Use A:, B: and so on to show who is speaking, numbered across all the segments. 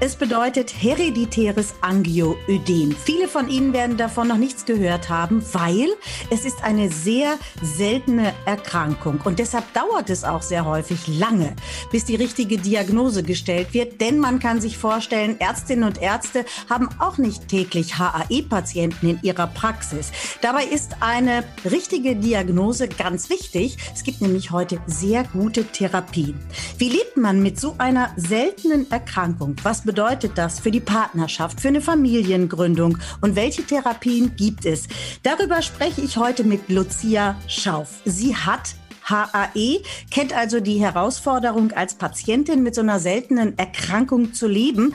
A: Es bedeutet hereditäres Angioödem. Viele von Ihnen werden davon noch nichts gehört haben, weil es ist eine sehr seltene Erkrankung und deshalb dauert es auch sehr häufig lange, bis die richtige Diagnose gestellt wird, denn man kann sich vorstellen, Ärztinnen und Ärzte haben auch nicht täglich HAE-Patienten in ihrer Praxis. Dabei ist eine richtige Diagnose ganz wichtig. Es gibt nämlich heute sehr gute Therapien. Wie lebt man mit so einer seltenen Erkrankung? Was bedeutet das für die Partnerschaft, für eine Familiengründung und welche Therapien gibt es? Darüber spreche ich heute mit Lucia Schauf. Sie hat HAE, kennt also die Herausforderung, als Patientin mit so einer seltenen Erkrankung zu leben.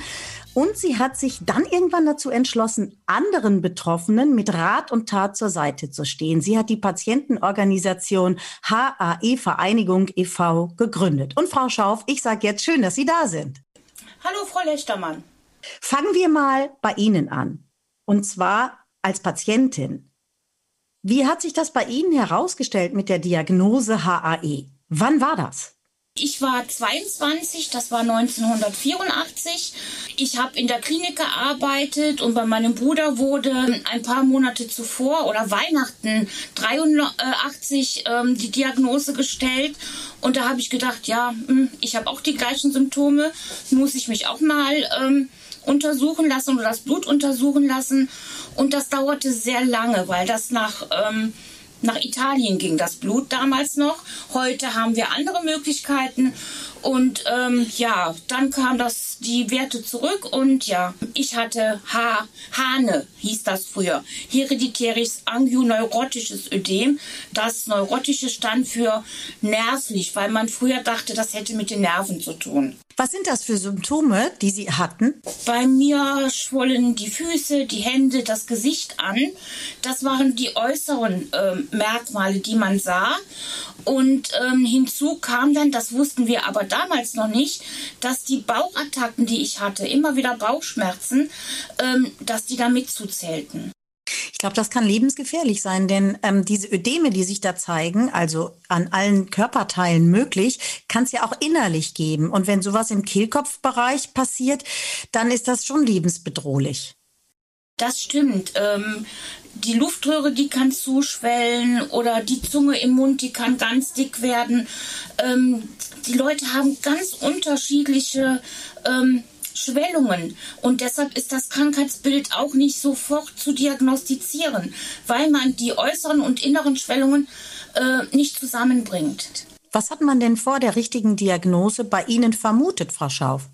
A: Und sie hat sich dann irgendwann dazu entschlossen, anderen Betroffenen mit Rat und Tat zur Seite zu stehen. Sie hat die Patientenorganisation HAE Vereinigung e.V. gegründet. Und Frau Schauf, ich sage jetzt schön, dass Sie da sind.
B: Hallo, Frau Lechtermann.
A: Fangen wir mal bei Ihnen an. Und zwar als Patientin. Wie hat sich das bei Ihnen herausgestellt mit der Diagnose HAE? Wann war das?
B: Ich war 22, das war 1984. Ich habe in der Klinik gearbeitet und bei meinem Bruder wurde ein paar Monate zuvor oder Weihnachten 83 ähm, die Diagnose gestellt. Und da habe ich gedacht, ja, hm, ich habe auch die gleichen Symptome, muss ich mich auch mal ähm, untersuchen lassen oder das Blut untersuchen lassen. Und das dauerte sehr lange, weil das nach... Ähm, nach Italien ging das Blut damals noch. Heute haben wir andere Möglichkeiten. Und ähm, ja, dann kam das die Werte zurück und ja, ich hatte H Hane, hieß das früher. Hereditäres angioneurotisches Ödem. Das neurotische stand für nervlich, weil man früher dachte, das hätte mit den Nerven zu tun.
A: Was sind das für Symptome, die Sie hatten?
B: Bei mir schwollen die Füße, die Hände, das Gesicht an. Das waren die äußeren äh, Merkmale, die man sah. Und ähm, hinzu kam dann, das wussten wir aber damals noch nicht, dass die Bauchattacken, die ich hatte, immer wieder Bauchschmerzen, ähm, dass die da mitzuzählten.
A: Ich glaube, das kann lebensgefährlich sein, denn ähm, diese Ödeme, die sich da zeigen, also an allen Körperteilen möglich, kann es ja auch innerlich geben. Und wenn sowas im Kehlkopfbereich passiert, dann ist das schon lebensbedrohlich.
B: Das stimmt. Ähm, die Luftröhre, die kann zuschwellen oder die Zunge im Mund, die kann ganz dick werden. Ähm, die Leute haben ganz unterschiedliche ähm, Schwellungen und deshalb ist das Krankheitsbild auch nicht sofort zu diagnostizieren, weil man die äußeren und inneren Schwellungen äh, nicht zusammenbringt.
A: Was hat man denn vor der richtigen Diagnose bei Ihnen vermutet, Frau Schauf?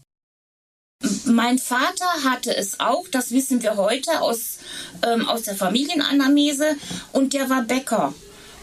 B: Mein Vater hatte es auch, das wissen wir heute aus, ähm, aus der Familienanamnese, und der war Bäcker.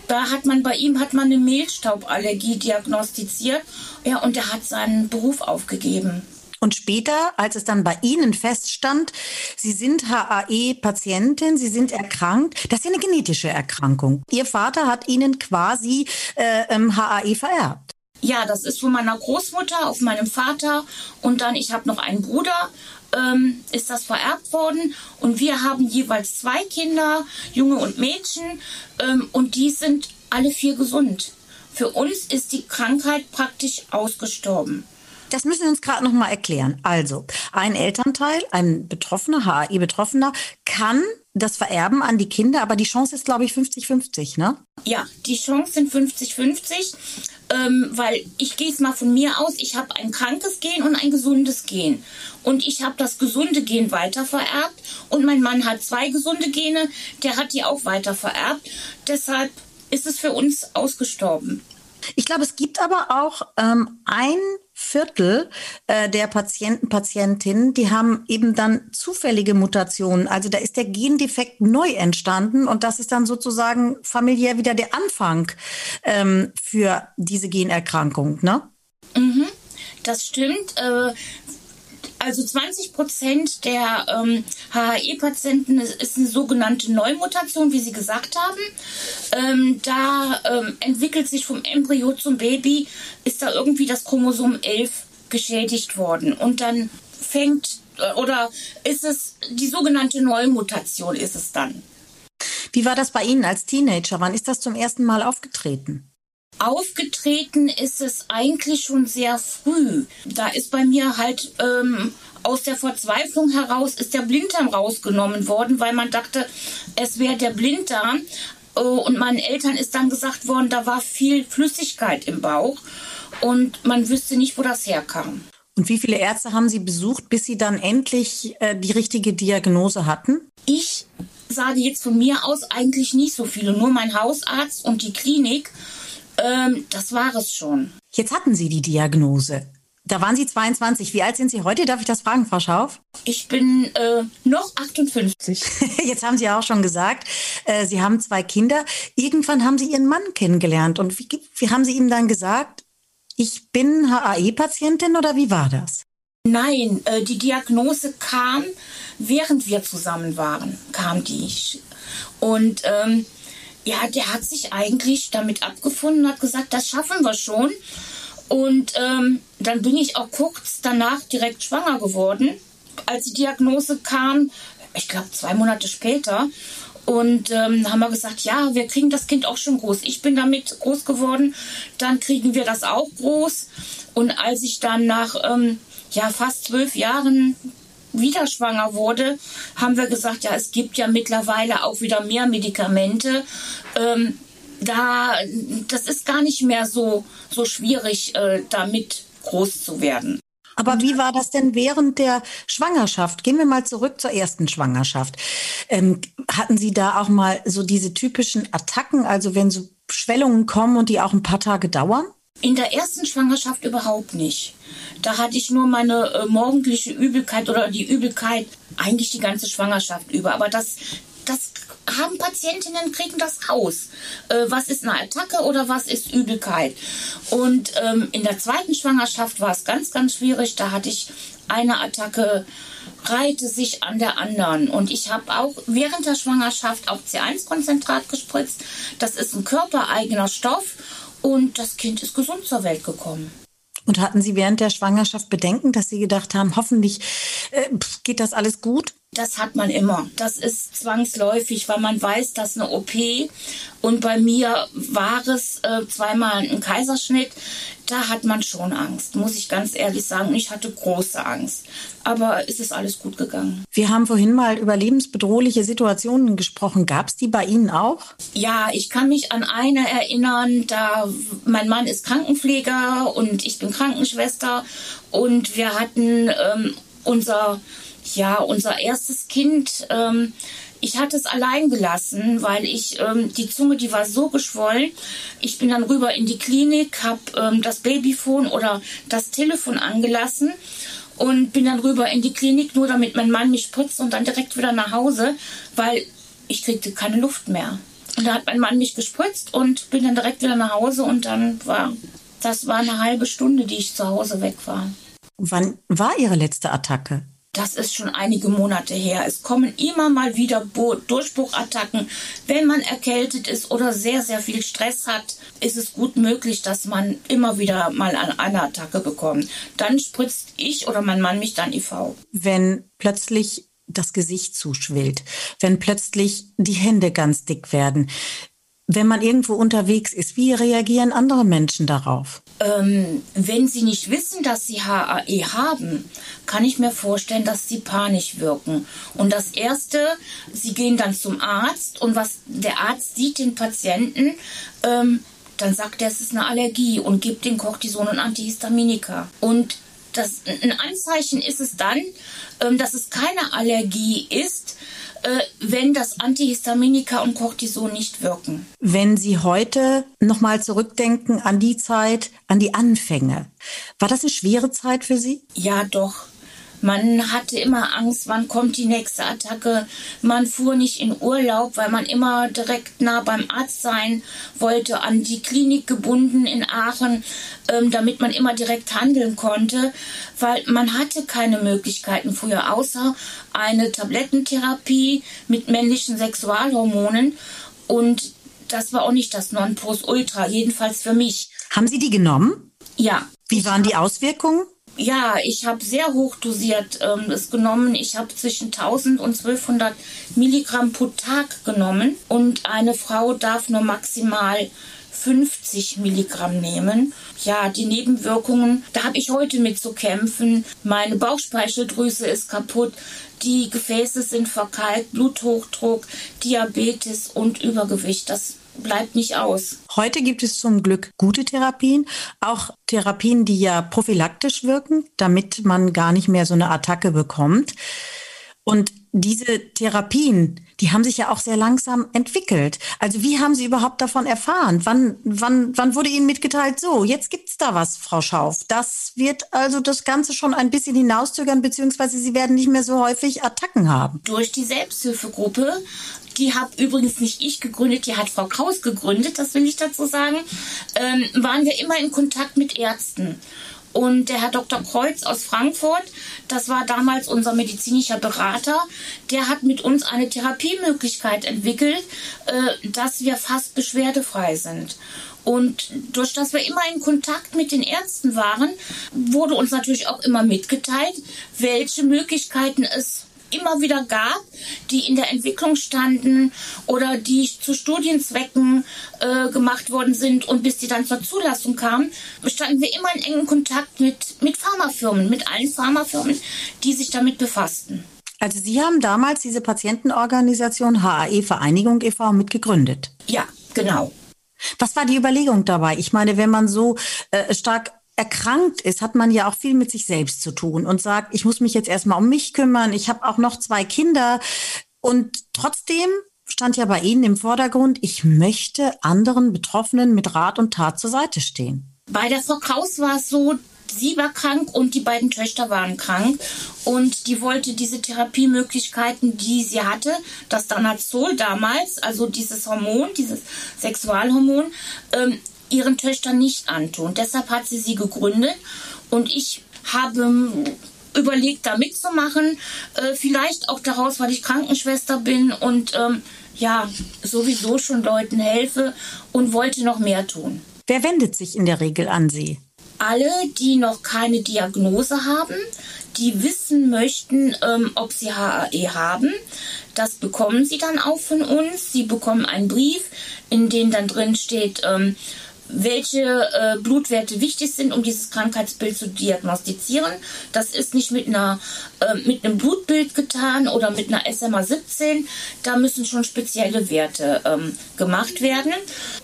B: Da hat man bei ihm hat man eine Mehlstauballergie diagnostiziert, ja, und er hat seinen Beruf aufgegeben.
A: Und später, als es dann bei Ihnen feststand, Sie sind HAE-Patientin, Sie sind erkrankt, das ist ja eine genetische Erkrankung. Ihr Vater hat Ihnen quasi äh, HAE vererbt.
B: Ja, das ist von meiner Großmutter auf meinem Vater und dann ich habe noch einen Bruder, ähm, ist das vererbt worden und wir haben jeweils zwei Kinder, Junge und Mädchen ähm, und die sind alle vier gesund. Für uns ist die Krankheit praktisch ausgestorben.
A: Das müssen wir uns gerade noch mal erklären. Also, ein Elternteil, ein Betroffener, HAI-Betroffener, kann das vererben an die Kinder, aber die Chance ist, glaube ich, 50-50, ne?
B: Ja, die Chance sind 50-50, ähm, weil ich gehe es mal von mir aus, ich habe ein krankes Gen und ein gesundes Gen. Und ich habe das gesunde Gen weiter vererbt und mein Mann hat zwei gesunde Gene, der hat die auch weiter vererbt. Deshalb ist es für uns ausgestorben.
A: Ich glaube, es gibt aber auch ähm, ein Viertel äh, der Patienten, Patientinnen, die haben eben dann zufällige Mutationen. Also da ist der Gendefekt neu entstanden und das ist dann sozusagen familiär wieder der Anfang ähm, für diese Generkrankung, ne?
B: Mhm, das stimmt. Äh Also 20 Prozent der ähm, HHE-Patienten ist, ist, eine sogenannte Neumutation, wie Sie gesagt haben. Ähm, da ähm, entwickelt sich vom Embryo zum Baby, ist da irgendwie das Chromosom 11 geschädigt worden. Und dann fängt, äh, oder ist es die sogenannte Neumutation, ist es dann.
A: Wie war das bei Ihnen als Teenager? Wann ist das zum ersten Mal aufgetreten?
B: Aufgetreten ist es eigentlich schon sehr früh. Da ist bei mir halt ähm, aus der Verzweiflung heraus ist der Blinddarm rausgenommen worden, weil man dachte, es wäre der Blinddarm. Äh, und meinen Eltern ist dann gesagt worden, da war viel Flüssigkeit im Bauch und man wüsste nicht, wo das herkam.
A: Und wie viele Ärzte haben Sie besucht, bis Sie dann endlich äh, die richtige Diagnose hatten?
B: Ich sage jetzt von mir aus eigentlich nicht so viele, nur mein Hausarzt und die Klinik. Ähm, das war es schon.
A: Jetzt hatten Sie die Diagnose. Da waren Sie 22. Wie alt sind Sie heute? Darf ich das fragen, Frau Schauf?
B: Ich bin äh, noch 58.
A: Jetzt haben Sie ja auch schon gesagt, äh, Sie haben zwei Kinder. Irgendwann haben Sie Ihren Mann kennengelernt. Und wie, wie haben Sie ihm dann gesagt, ich bin HAE-Patientin oder wie war das?
B: Nein, äh, die Diagnose kam, während wir zusammen waren, kam die. Und ähm, ja, der hat sich eigentlich damit abgefunden und hat gesagt, das schaffen wir schon. Und ähm, dann bin ich auch kurz danach direkt schwanger geworden, als die Diagnose kam, ich glaube zwei Monate später. Und ähm, haben wir gesagt, ja, wir kriegen das Kind auch schon groß. Ich bin damit groß geworden, dann kriegen wir das auch groß. Und als ich dann nach ähm, ja, fast zwölf Jahren wieder schwanger wurde, haben wir gesagt, ja, es gibt ja mittlerweile auch wieder mehr Medikamente. Ähm, da, das ist gar nicht mehr so, so schwierig, äh, damit groß zu werden.
A: Aber wie war das denn während der Schwangerschaft? Gehen wir mal zurück zur ersten Schwangerschaft. Ähm, hatten Sie da auch mal so diese typischen Attacken, also wenn so Schwellungen kommen und die auch ein paar Tage dauern?
B: In der ersten Schwangerschaft überhaupt nicht. Da hatte ich nur meine äh, morgendliche Übelkeit oder die Übelkeit eigentlich die ganze Schwangerschaft über. Aber das, das haben Patientinnen, kriegen das raus. Äh, was ist eine Attacke oder was ist Übelkeit? Und ähm, in der zweiten Schwangerschaft war es ganz, ganz schwierig. Da hatte ich eine Attacke, reihte sich an der anderen. Und ich habe auch während der Schwangerschaft auch C1-Konzentrat gespritzt. Das ist ein körpereigener Stoff und das Kind ist gesund zur Welt gekommen.
A: Und hatten Sie während der Schwangerschaft Bedenken, dass Sie gedacht haben, hoffentlich äh, geht das alles gut?
B: Das hat man immer. Das ist zwangsläufig, weil man weiß, dass eine OP und bei mir war es äh, zweimal ein Kaiserschnitt. Da hat man schon Angst, muss ich ganz ehrlich sagen. Ich hatte große Angst. Aber es ist alles gut gegangen.
A: Wir haben vorhin mal über lebensbedrohliche Situationen gesprochen. Gab es die bei Ihnen auch?
B: Ja, ich kann mich an eine erinnern. Da mein Mann ist Krankenpfleger und ich bin Krankenschwester und wir hatten ähm, unser ja, unser erstes Kind, ähm, ich hatte es allein gelassen, weil ich ähm, die Zunge, die war so geschwollen. Ich bin dann rüber in die Klinik, habe ähm, das Babyphone oder das Telefon angelassen und bin dann rüber in die Klinik, nur damit mein Mann mich spritzt und dann direkt wieder nach Hause, weil ich kriegte keine Luft mehr. Und da hat mein Mann mich gespritzt und bin dann direkt wieder nach Hause und dann war das war eine halbe Stunde, die ich zu Hause weg war.
A: Wann war Ihre letzte Attacke?
B: Das ist schon einige Monate her. Es kommen immer mal wieder Durchbruchattacken. Wenn man erkältet ist oder sehr, sehr viel Stress hat, ist es gut möglich, dass man immer wieder mal eine Attacke bekommt. Dann spritzt ich oder mein Mann mich dann IV.
A: Wenn plötzlich das Gesicht zuschwillt, wenn plötzlich die Hände ganz dick werden, wenn man irgendwo unterwegs ist, wie reagieren andere Menschen darauf?
B: Ähm, wenn sie nicht wissen, dass sie HAE haben, kann ich mir vorstellen, dass sie panisch wirken. Und das Erste, sie gehen dann zum Arzt und was der Arzt sieht den Patienten, ähm, dann sagt er, es ist eine Allergie und gibt den Cortison und Antihistaminika. Und das, ein Anzeichen ist es dann, ähm, dass es keine Allergie ist, wenn das Antihistaminika und Cortison nicht wirken.
A: Wenn Sie heute nochmal zurückdenken an die Zeit, an die Anfänge, war das eine schwere Zeit für Sie?
B: Ja, doch. Man hatte immer Angst, wann kommt die nächste Attacke. Man fuhr nicht in Urlaub, weil man immer direkt nah beim Arzt sein wollte, an die Klinik gebunden in Aachen, ähm, damit man immer direkt handeln konnte, weil man hatte keine Möglichkeiten früher, außer eine Tablettentherapie mit männlichen Sexualhormonen. Und das war auch nicht das Nonplusultra, jedenfalls für mich.
A: Haben Sie die genommen?
B: Ja.
A: Wie waren die Auswirkungen?
B: Ja, ich habe sehr hoch dosiert ähm, es genommen. Ich habe zwischen 1000 und 1200 Milligramm pro Tag genommen und eine Frau darf nur maximal 50 Milligramm nehmen. Ja, die Nebenwirkungen, da habe ich heute mit zu kämpfen. Meine Bauchspeicheldrüse ist kaputt, die Gefäße sind verkalkt, Bluthochdruck, Diabetes und Übergewicht. Das bleibt nicht aus.
A: Heute gibt es zum Glück gute Therapien, auch Therapien, die ja prophylaktisch wirken, damit man gar nicht mehr so eine Attacke bekommt. Und diese Therapien, die haben sich ja auch sehr langsam entwickelt. Also wie haben Sie überhaupt davon erfahren? Wann, wann, wann wurde Ihnen mitgeteilt, so, jetzt gibt's da was, Frau Schauf. Das wird also das Ganze schon ein bisschen hinauszögern, beziehungsweise Sie werden nicht mehr so häufig Attacken haben.
B: Durch die Selbsthilfegruppe, die habe übrigens nicht ich gegründet, die hat Frau Kraus gegründet, das will ich dazu sagen, ähm, waren wir immer in Kontakt mit Ärzten. Und der Herr Dr. Kreuz aus Frankfurt, das war damals unser medizinischer Berater, der hat mit uns eine Therapiemöglichkeit entwickelt, äh, dass wir fast beschwerdefrei sind. Und durch das wir immer in Kontakt mit den Ärzten waren, wurde uns natürlich auch immer mitgeteilt, welche Möglichkeiten es immer wieder gab, die in der Entwicklung standen oder die zu Studienzwecken äh, gemacht worden sind und bis die dann zur Zulassung kamen, standen wir immer in engem Kontakt mit, mit Pharmafirmen, mit allen Pharmafirmen, die sich damit befassten.
A: Also Sie haben damals diese Patientenorganisation HAE Vereinigung e.V. mitgegründet.
B: Ja, genau.
A: Was war die Überlegung dabei? Ich meine, wenn man so äh, stark erkrankt ist, hat man ja auch viel mit sich selbst zu tun und sagt, ich muss mich jetzt erstmal um mich kümmern, ich habe auch noch zwei Kinder und trotzdem stand ja bei Ihnen im Vordergrund, ich möchte anderen Betroffenen mit Rat und Tat zur Seite stehen.
B: Bei der Frau Kraus war es so, sie war krank und die beiden Töchter waren krank und die wollte diese Therapiemöglichkeiten, die sie hatte, das Danazol damals, also dieses Hormon, dieses Sexualhormon, ähm, ihren Töchtern nicht antun. Deshalb hat sie sie gegründet und ich habe ähm, überlegt, da mitzumachen. Äh, vielleicht auch daraus, weil ich Krankenschwester bin und ähm, ja, sowieso schon Leuten helfe und wollte noch mehr tun.
A: Wer wendet sich in der Regel an Sie?
B: Alle, die noch keine Diagnose haben, die wissen möchten, ähm, ob sie HAE haben. Das bekommen sie dann auch von uns. Sie bekommen einen Brief, in dem dann drin steht, ähm, welche äh, Blutwerte wichtig sind, um dieses Krankheitsbild zu diagnostizieren. Das ist nicht mit einer äh, mit einem Blutbild getan oder mit einer SMA 17. Da müssen schon spezielle Werte ähm, gemacht werden.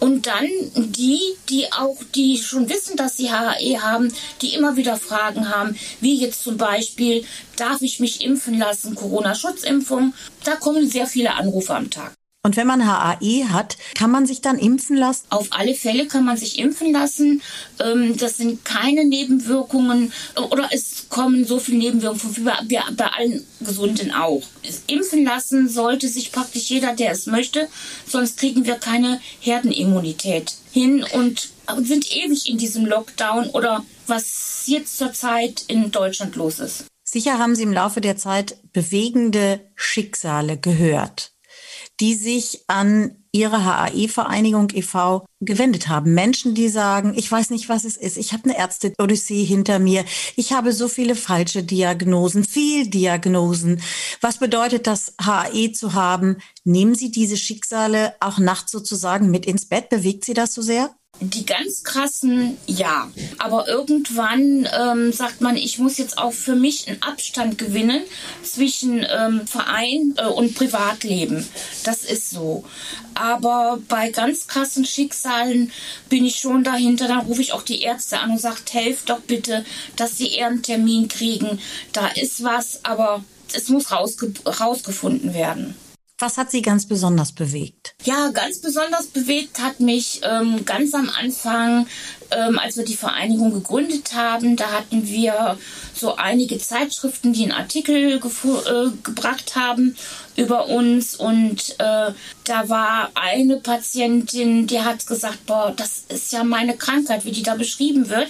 B: Und dann die, die auch die schon wissen, dass sie HAE haben, die immer wieder Fragen haben, wie jetzt zum Beispiel darf ich mich impfen lassen, Corona-Schutzimpfung. Da kommen sehr viele Anrufe am Tag.
A: Und wenn man HAE hat, kann man sich dann impfen lassen?
B: Auf alle Fälle kann man sich impfen lassen. Ähm, das sind keine Nebenwirkungen oder es kommen so viele Nebenwirkungen wie bei allen Gesunden auch. Impfen lassen sollte sich praktisch jeder, der es möchte, sonst kriegen wir keine Herdenimmunität hin und sind ewig in diesem Lockdown oder was jetzt zurzeit in Deutschland los ist.
A: Sicher haben Sie im Laufe der Zeit bewegende Schicksale gehört die sich an ihre HAE-Vereinigung e.V. gewendet haben. Menschen, die sagen, ich weiß nicht, was es ist. Ich habe eine Ärzte-Odyssee hinter mir. Ich habe so viele falsche Diagnosen, viel Diagnosen. Was bedeutet das, HAE zu haben? Nehmen Sie diese Schicksale auch nachts sozusagen mit ins Bett? Bewegt Sie das so sehr?
B: Die ganz krassen, ja. Aber irgendwann ähm, sagt man, ich muss jetzt auch für mich einen Abstand gewinnen zwischen ähm, Verein äh, und Privatleben. Das ist so. Aber bei ganz krassen Schicksalen bin ich schon dahinter. Dann rufe ich auch die Ärzte an und sage, helft doch bitte, dass sie eher einen Termin kriegen. Da ist was, aber es muss rausge rausgefunden werden.
A: Was hat Sie ganz besonders bewegt?
B: Ja, ganz besonders bewegt hat mich ähm, ganz am Anfang, ähm, als wir die Vereinigung gegründet haben, da hatten wir so einige Zeitschriften, die einen Artikel äh, gebracht haben über uns und äh, da war eine Patientin, die hat gesagt, boah, das ist ja meine Krankheit, wie die da beschrieben wird.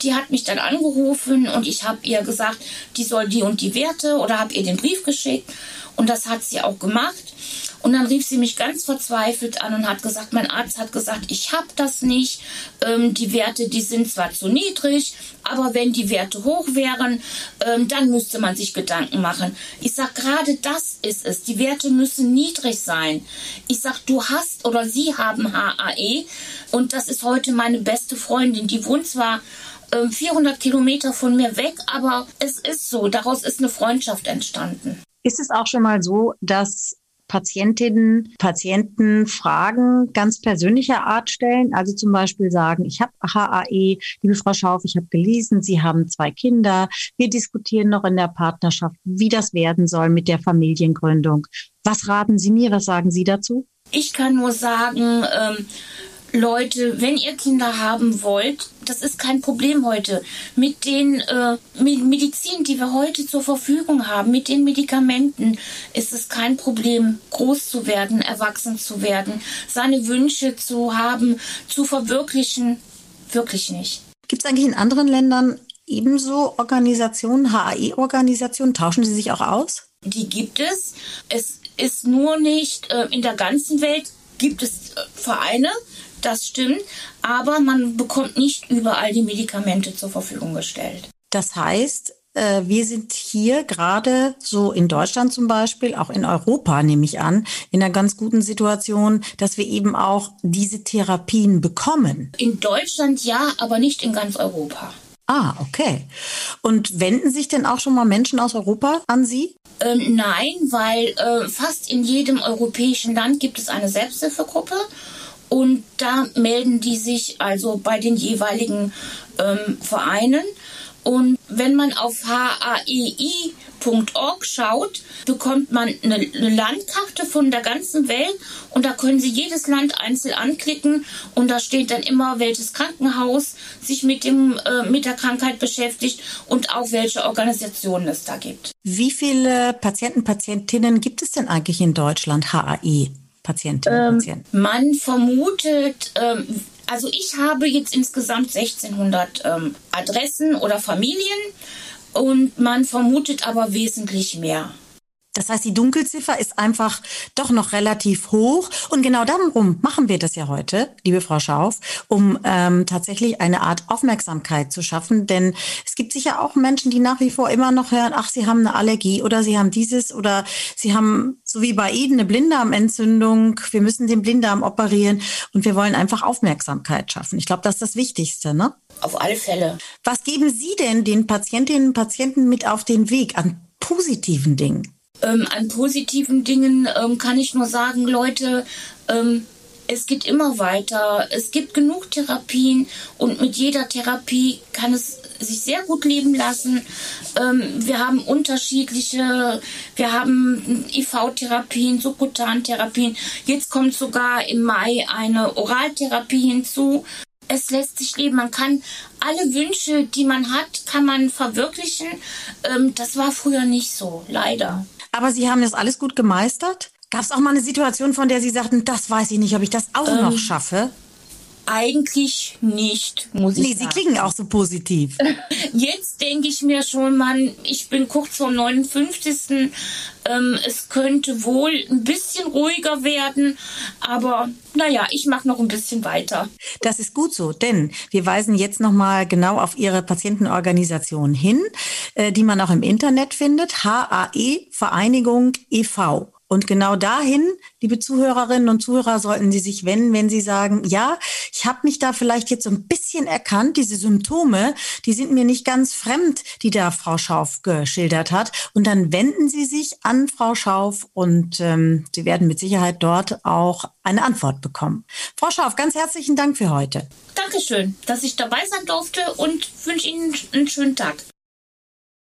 B: Die hat mich dann angerufen und ich habe ihr gesagt, die soll die und die Werte oder habe ihr den Brief geschickt und das hat sie auch gemacht. Und dann rief sie mich ganz verzweifelt an und hat gesagt, mein Arzt hat gesagt, ich habe das nicht. Ähm, die Werte, die sind zwar zu niedrig, aber wenn die Werte hoch wären, ähm, dann müsste man sich Gedanken machen. Ich sag, gerade das ist es. Die Werte müssen niedrig sein. Ich sag, du hast oder sie haben HAE und das ist heute meine beste Freundin. Die wohnt zwar 400 ähm, Kilometer von mir weg, aber es ist so. Daraus ist eine Freundschaft entstanden.
A: Ist es auch schon mal so, dass Patientinnen, Patienten Fragen ganz persönlicher Art stellen. Also zum Beispiel sagen, ich habe HAE, liebe Frau Schauf, ich habe gelesen, Sie haben zwei Kinder. Wir diskutieren noch in der Partnerschaft, wie das werden soll mit der Familiengründung. Was raten Sie mir? Was sagen Sie dazu?
B: Ich kann nur sagen, ähm, Leute, wenn ihr Kinder haben wollt, das ist kein Problem heute. Mit den äh, Medizin, die wir heute zur Verfügung haben, mit den Medikamenten, ist es kein Problem, groß zu werden, erwachsen zu werden, seine Wünsche zu haben, zu verwirklichen. Wirklich nicht.
A: Gibt es eigentlich in anderen Ländern ebenso Organisationen, HAE-Organisationen? Tauschen sie sich auch aus?
B: Die gibt es. Es ist nur nicht äh, in der ganzen Welt gibt es äh, Vereine, das stimmt, aber man bekommt nicht überall die Medikamente zur Verfügung gestellt.
A: Das heißt, äh, wir sind hier gerade so in Deutschland zum Beispiel, auch in Europa nehme ich an, in einer ganz guten Situation, dass wir eben auch diese Therapien bekommen.
B: In Deutschland ja, aber nicht in ganz Europa.
A: Ah, okay. Und wenden sich denn auch schon mal Menschen aus Europa an Sie?
B: Ähm, nein, weil äh, fast in jedem europäischen Land gibt es eine Selbsthilfegruppe und da melden die sich also bei den jeweiligen ähm, Vereinen. Und wenn man auf haei.org schaut, bekommt man eine, eine, Landkarte von der ganzen Welt und da können Sie jedes Land einzeln anklicken und da steht dann immer, welches Krankenhaus sich mit, dem, äh, mit der Krankheit beschäftigt und auch welche Organisationen es da gibt.
A: Wie viele Patienten, Patientinnen gibt es denn eigentlich in Deutschland, HAI? Patientinnen und ähm, Patienten?
B: Man vermutet, ähm, also ich habe jetzt insgesamt 1600 ähm, Adressen oder Familien und man vermutet aber wesentlich mehr.
A: Das heißt, die Dunkelziffer ist einfach doch noch relativ hoch. Und genau darum machen wir das ja heute, liebe Frau Schauf, um ähm, tatsächlich eine Art Aufmerksamkeit zu schaffen. Denn es gibt sicher auch Menschen, die nach wie vor immer noch hören, ach, sie haben eine Allergie oder sie haben dieses oder sie haben, so wie bei Ihnen, eine Blinddarmentzündung. Wir müssen den Blinddarm operieren und wir wollen einfach Aufmerksamkeit schaffen. Ich glaube, das ist das Wichtigste, ne?
B: Auf alle Fälle.
A: Was geben Sie denn den Patientinnen und Patienten mit auf den Weg an positiven Dingen?
B: Ähm, an positiven Dingen ähm, kann ich nur sagen, Leute, ähm, es geht immer weiter. Es gibt genug Therapien und mit jeder Therapie kann es sich sehr gut leben lassen. Ähm, wir haben unterschiedliche, wir haben IV-Therapien, Subkutantherapien. Jetzt kommt sogar im Mai eine Oraltherapie hinzu. Es lässt sich leben. Man kann alle Wünsche, die man hat, kann man verwirklichen. Ähm, das war früher nicht so, leider.
A: Aber Sie haben das alles gut gemeistert? Gab es auch mal eine Situation, von der Sie sagten, das weiß ich nicht, ob ich das auch ähm, noch schaffe?
B: Eigentlich nicht, muss nee,
A: ich sagen. Sie klingen auch so positiv.
B: Jetzt denke ich mir schon, Mann, ich bin kurz vor 59. Ähm, es könnte wohl ein bisschen ruhiger werden, aber naja, ich mache noch ein bisschen weiter.
A: Das ist gut so, denn wir weisen jetzt nochmal genau auf Ihre Patientenorganisation hin, äh, die man auch im Internet findet, HAE Vereinigung e.V. Und genau dahin, liebe Zuhörerinnen und Zuhörer, sollten Sie sich wenden, wenn Sie sagen, ja, ich habe mich da vielleicht jetzt so ein bisschen erkannt, diese Symptome, die sind mir nicht ganz fremd, die da Frau Schauf geschildert hat. Und dann wenden Sie sich an Frau Schauf und ähm, Sie werden mit Sicherheit dort auch eine Antwort bekommen. Frau Schauf, ganz herzlichen Dank für heute.
B: Dankeschön, dass ich dabei sein durfte und wünsche Ihnen einen schönen Tag.